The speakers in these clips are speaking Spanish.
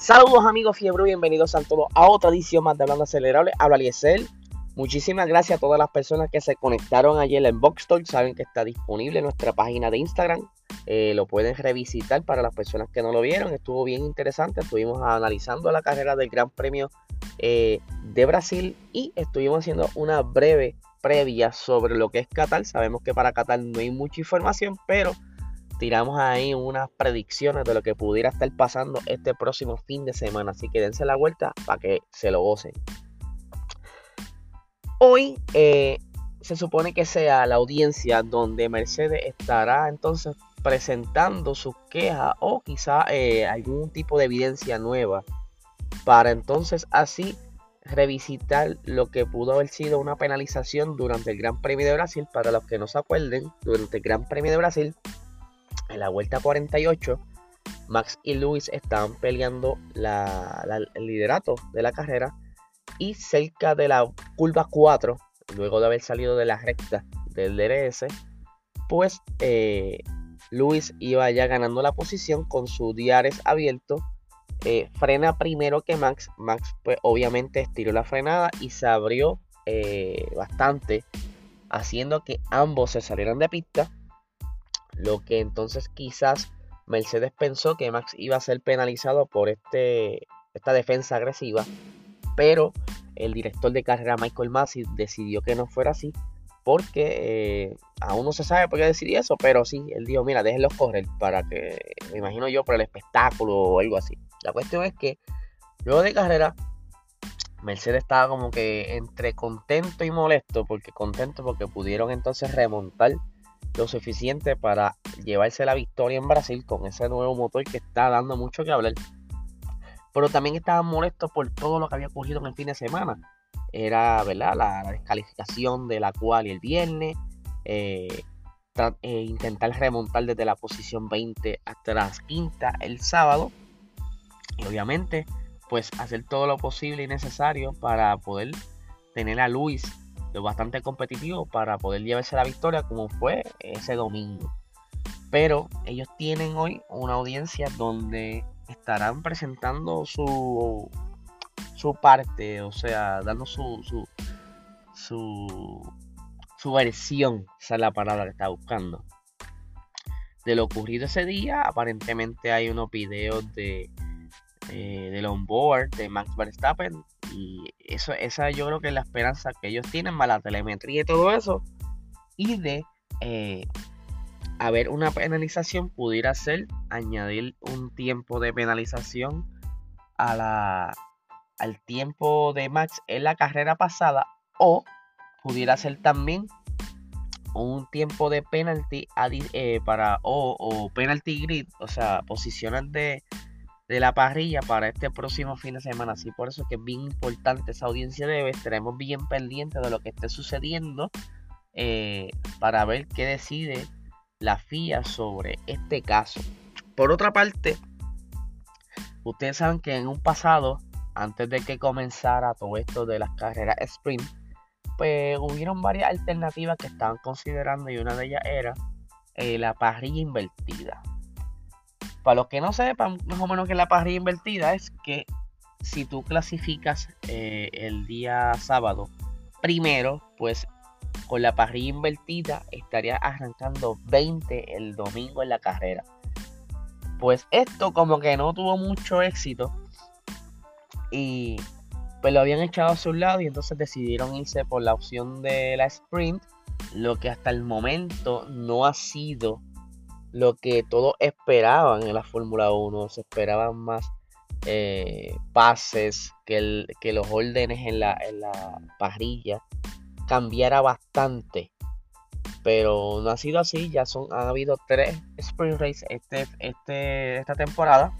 Saludos amigos Fiebre, bienvenidos a todos a otra edición más de Hablando Acelerable. Habla Liesel. Muchísimas gracias a todas las personas que se conectaron ayer en Box Talk. Saben que está disponible en nuestra página de Instagram. Eh, lo pueden revisitar para las personas que no lo vieron. Estuvo bien interesante. Estuvimos analizando la carrera del Gran Premio eh, de Brasil y estuvimos haciendo una breve previa sobre lo que es Qatar. Sabemos que para Qatar no hay mucha información, pero tiramos ahí unas predicciones de lo que pudiera estar pasando este próximo fin de semana. Así que dense la vuelta para que se lo gocen. Hoy eh, se supone que sea la audiencia donde Mercedes estará entonces presentando sus quejas o quizá eh, algún tipo de evidencia nueva para entonces así revisitar lo que pudo haber sido una penalización durante el Gran Premio de Brasil. Para los que no se acuerden, durante el Gran Premio de Brasil en la vuelta 48, Max y Luis estaban peleando el liderato de la carrera y cerca de la curva 4, luego de haber salido de la recta del DRS, pues eh, Luis iba ya ganando la posición con su diares abierto. Eh, frena primero que Max. Max pues obviamente estiró la frenada y se abrió eh, bastante, haciendo que ambos se salieran de pista. Lo que entonces quizás Mercedes pensó que Max iba a ser penalizado por este, esta defensa agresiva. Pero el director de carrera Michael Massey decidió que no fuera así. Porque eh, aún no se sabe por qué decidió eso. Pero sí, él dijo, mira, déjenlos correr para que, me imagino yo, por el espectáculo o algo así. La cuestión es que luego de carrera, Mercedes estaba como que entre contento y molesto. Porque contento porque pudieron entonces remontar lo suficiente para llevarse la victoria en Brasil con ese nuevo motor que está dando mucho que hablar. Pero también estaban molestos por todo lo que había ocurrido en el fin de semana. Era ¿verdad? La, descalificación de la cual el viernes. Eh, eh, intentar remontar desde la posición 20 hasta la quinta el sábado. Y obviamente, pues hacer todo lo posible y necesario para poder tener a Luis bastante competitivo para poder llevarse la victoria como fue ese domingo. Pero ellos tienen hoy una audiencia donde estarán presentando su, su parte, o sea, dando su, su, su, su versión, esa es la palabra que está buscando. De lo ocurrido ese día, aparentemente hay unos videos de, eh, del onboard de Max Verstappen y eso, esa yo creo que es la esperanza que ellos tienen, más la telemetría y todo eso. Y de eh, haber una penalización, pudiera ser añadir un tiempo de penalización a la, al tiempo de Max en la carrera pasada. O pudiera ser también un tiempo de penalty eh, para o, o penalty grid, o sea, posiciones de de la parrilla para este próximo fin de semana. Así por eso que es bien importante esa audiencia de hoy. Estaremos bien pendientes de lo que esté sucediendo eh, para ver qué decide la FIA sobre este caso. Por otra parte, ustedes saben que en un pasado, antes de que comenzara todo esto de las carreras sprint, pues hubieron varias alternativas que estaban considerando y una de ellas era eh, la parrilla invertida. Para los que no sepan más o menos que la parrilla invertida es que si tú clasificas eh, el día sábado primero, pues con la parrilla invertida estaría arrancando 20 el domingo en la carrera. Pues esto como que no tuvo mucho éxito y pues lo habían echado a su lado y entonces decidieron irse por la opción de la sprint, lo que hasta el momento no ha sido lo que todos esperaban en la Fórmula 1. Se esperaban más eh, pases, que, los órdenes en la, parrilla cambiara bastante. Pero no ha sido así, ya son, han habido tres sprint race este, este, esta temporada.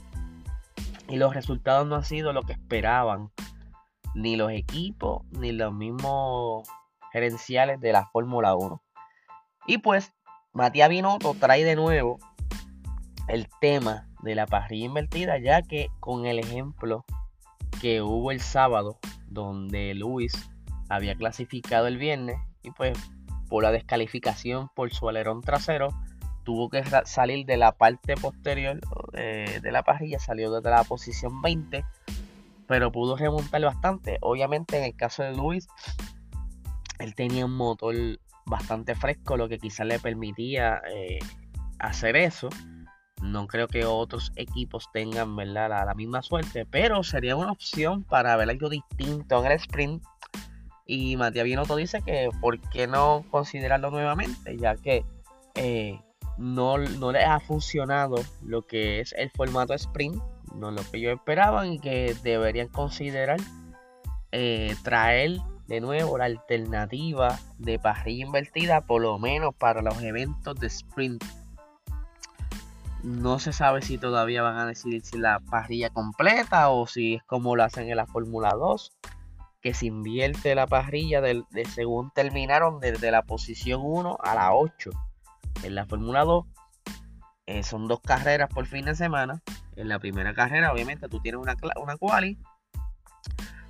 Y los resultados no han sido lo que esperaban. Ni los equipos, ni los mismos gerenciales de la Fórmula 1. Y pues Matías Binotto trae de nuevo el tema de la parrilla invertida, ya que con el ejemplo que hubo el sábado, donde Luis había clasificado el viernes y pues por la descalificación por su alerón trasero, tuvo que salir de la parte posterior de, de la parrilla, salió desde la posición 20, pero pudo remontar bastante. Obviamente en el caso de Luis, él tenía un motor bastante fresco, lo que quizás le permitía eh, hacer eso. No creo que otros equipos tengan ¿verdad? La, misma suerte, pero sería una opción para ver algo distinto en el sprint. Y Matías Binotto dice que por qué no considerarlo nuevamente, ya que eh, no, no les ha funcionado lo que es el formato sprint, no lo que ellos esperaban y que deberían considerar eh, traer de nuevo la alternativa de parrilla invertida, por lo menos para los eventos de sprint. No se sabe si todavía van a decidir si la parrilla completa o si es como lo hacen en la Fórmula 2, que se invierte la parrilla de, según terminaron desde la posición 1 a la 8. En la Fórmula 2 eh, son dos carreras por fin de semana. En la primera carrera, obviamente, tú tienes una, una quali,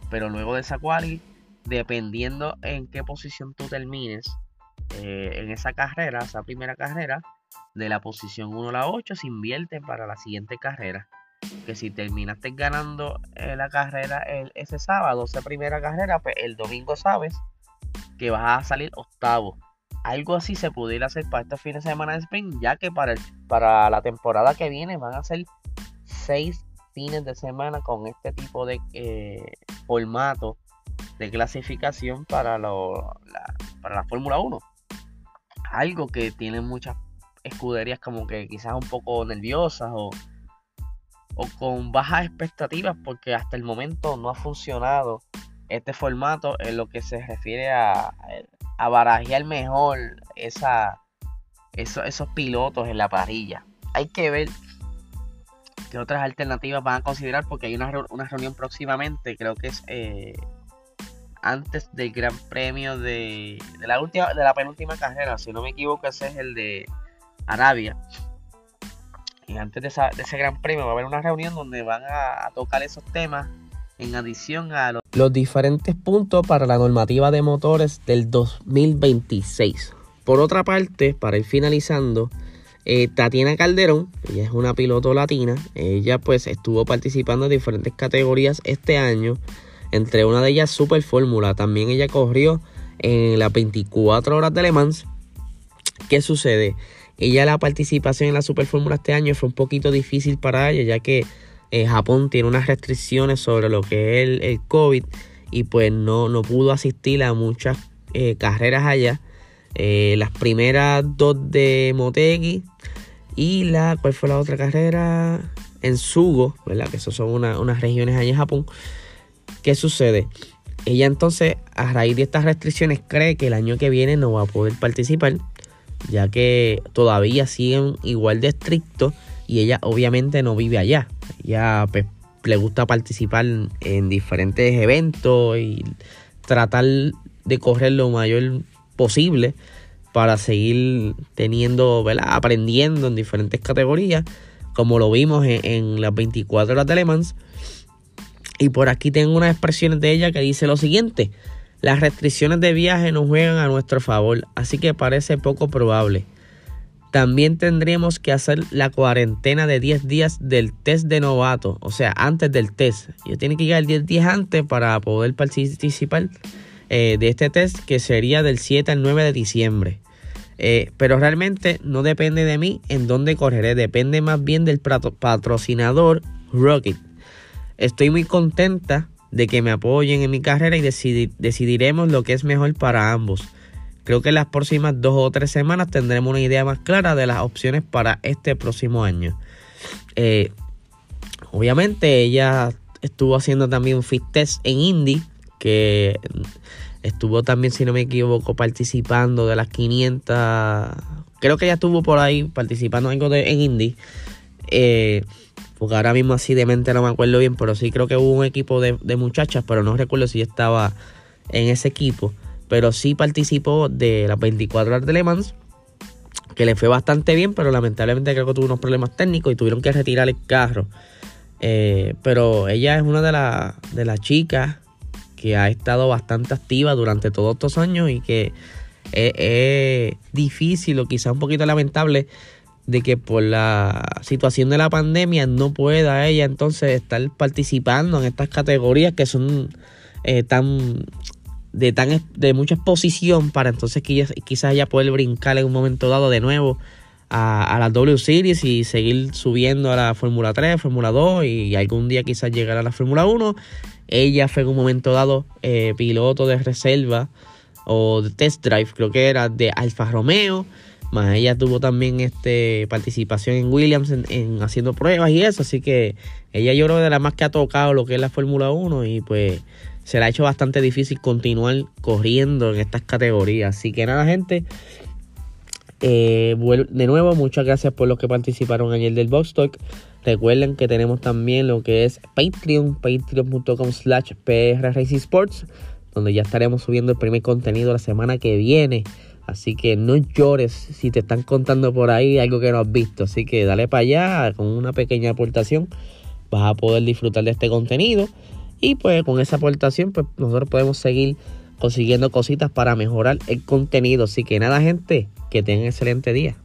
pero luego de esa quali dependiendo en qué posición tú termines eh, en esa carrera, esa primera carrera, de la posición 1 a la 8 se invierte para la siguiente carrera. Que si terminaste ganando eh, la carrera ese sábado, esa primera carrera, pues el domingo sabes que vas a salir octavo. Algo así se pudiera hacer para este fin de semana de sprint, ya que para, para la temporada que viene van a ser seis fines de semana con este tipo de eh, formato de clasificación para, la, para la Fórmula 1. Algo que tienen muchas escuderías como que quizás un poco nerviosas o, o con bajas expectativas porque hasta el momento no ha funcionado este formato en lo que se refiere a, a barajear mejor esa, esos pilotos en la parrilla. Hay que ver qué otras alternativas van a considerar porque hay una, una reunión próximamente, creo que es eh, antes del Gran Premio de, la última de la penúltima carrera, si no me equivoco, ese es el de Arabia. Y antes de, ese Gran Premio va a haber una reunión donde van a, tocar esos temas en adición a los, los diferentes puntos para la normativa de motores del 2026. Por otra parte, para ir finalizando, eh, Tatiana Calderón, ella es una piloto latina, ella pues estuvo participando en diferentes categorías este año entre una de ellas Super Fórmula. También ella corrió en las 24 horas de Le Mans. ¿Qué sucede? Ella la participación en la Super Fórmula este año fue un poquito difícil para ella ya que eh, Japón tiene unas restricciones sobre lo que es el, COVID y pues no, no, pudo asistir a muchas eh, carreras allá. Eh, las primeras dos de Motegi y la, ¿cuál fue la otra carrera? En Sugo, ¿verdad? Que esas son unas regiones allá en Japón. ¿Qué sucede? Ella entonces, a raíz de estas restricciones, cree que el año que viene no va a poder participar, ya que todavía siguen igual de estrictos y ella obviamente no vive allá. Ella pues, le gusta participar en diferentes eventos y tratar de correr lo mayor posible para seguir teniendo, ¿verdad? aprendiendo en diferentes categorías, como lo vimos en, las 24 horas de Le Mans y por aquí tengo unas expresiones de ella que dice lo siguiente. Las restricciones de viaje no juegan a nuestro favor, así que parece poco probable. También tendríamos que hacer la cuarentena de 10 días del test de novato, o sea, antes del test. Yo tiene que llegar 10 días antes para poder participar eh, de este test que sería del 7 al 9 de diciembre. Eh, pero realmente no depende de mí en dónde correré, depende más bien del patrocinador Rocket. Estoy muy contenta de que me apoyen en mi carrera y decidiremos lo que es mejor para ambos. Creo que en las próximas dos o tres semanas tendremos una idea más clara de las opciones para este próximo año. Eh, obviamente ella estuvo haciendo también un fit test en Indy, que estuvo también, si no me equivoco, participando de las 500. Creo que ella estuvo por ahí participando en Indy. Eh, porque ahora mismo así de mente no me acuerdo bien, pero sí creo que hubo un equipo de, muchachas, pero no recuerdo si estaba en ese equipo. Pero sí participó de las 24 horas de Le Mans, que le fue bastante bien, pero lamentablemente creo que tuvo unos problemas técnicos y tuvieron que retirar el carro. Eh, pero ella es una de, de las chicas que ha estado bastante activa durante todos estos años y que es, es difícil o quizá un poquito lamentable de que por la situación de la pandemia no pueda ella entonces estar participando en estas categorías que son eh, tan de tan de mucha exposición para entonces que quizás ella pueda brincar en un momento dado de nuevo a, a la W Series y seguir subiendo a la Fórmula 3, Fórmula 2 y algún día quizás llegar a la Fórmula 1. Ella fue en un momento dado eh, piloto de reserva o de test drive, creo que era de Alfa Romeo. Más ella tuvo también este participación en Williams en, haciendo pruebas y eso. Así que ella yo creo de la más que ha tocado lo que es la Fórmula 1 y pues se le ha hecho bastante difícil continuar corriendo en estas categorías. Así que nada, gente. Eh, de nuevo, muchas gracias por los que participaron ayer del Box Talk. Recuerden que tenemos también lo que es Patreon, patreon.com slash Sports, donde ya estaremos subiendo el primer contenido la semana que viene. Así que no llores si te están contando por ahí algo que no has visto. Así que dale para allá con una pequeña aportación. Vas a poder disfrutar de este contenido. Y pues con esa aportación, pues nosotros podemos seguir consiguiendo cositas para mejorar el contenido. Así que nada, gente, que tengan excelente día.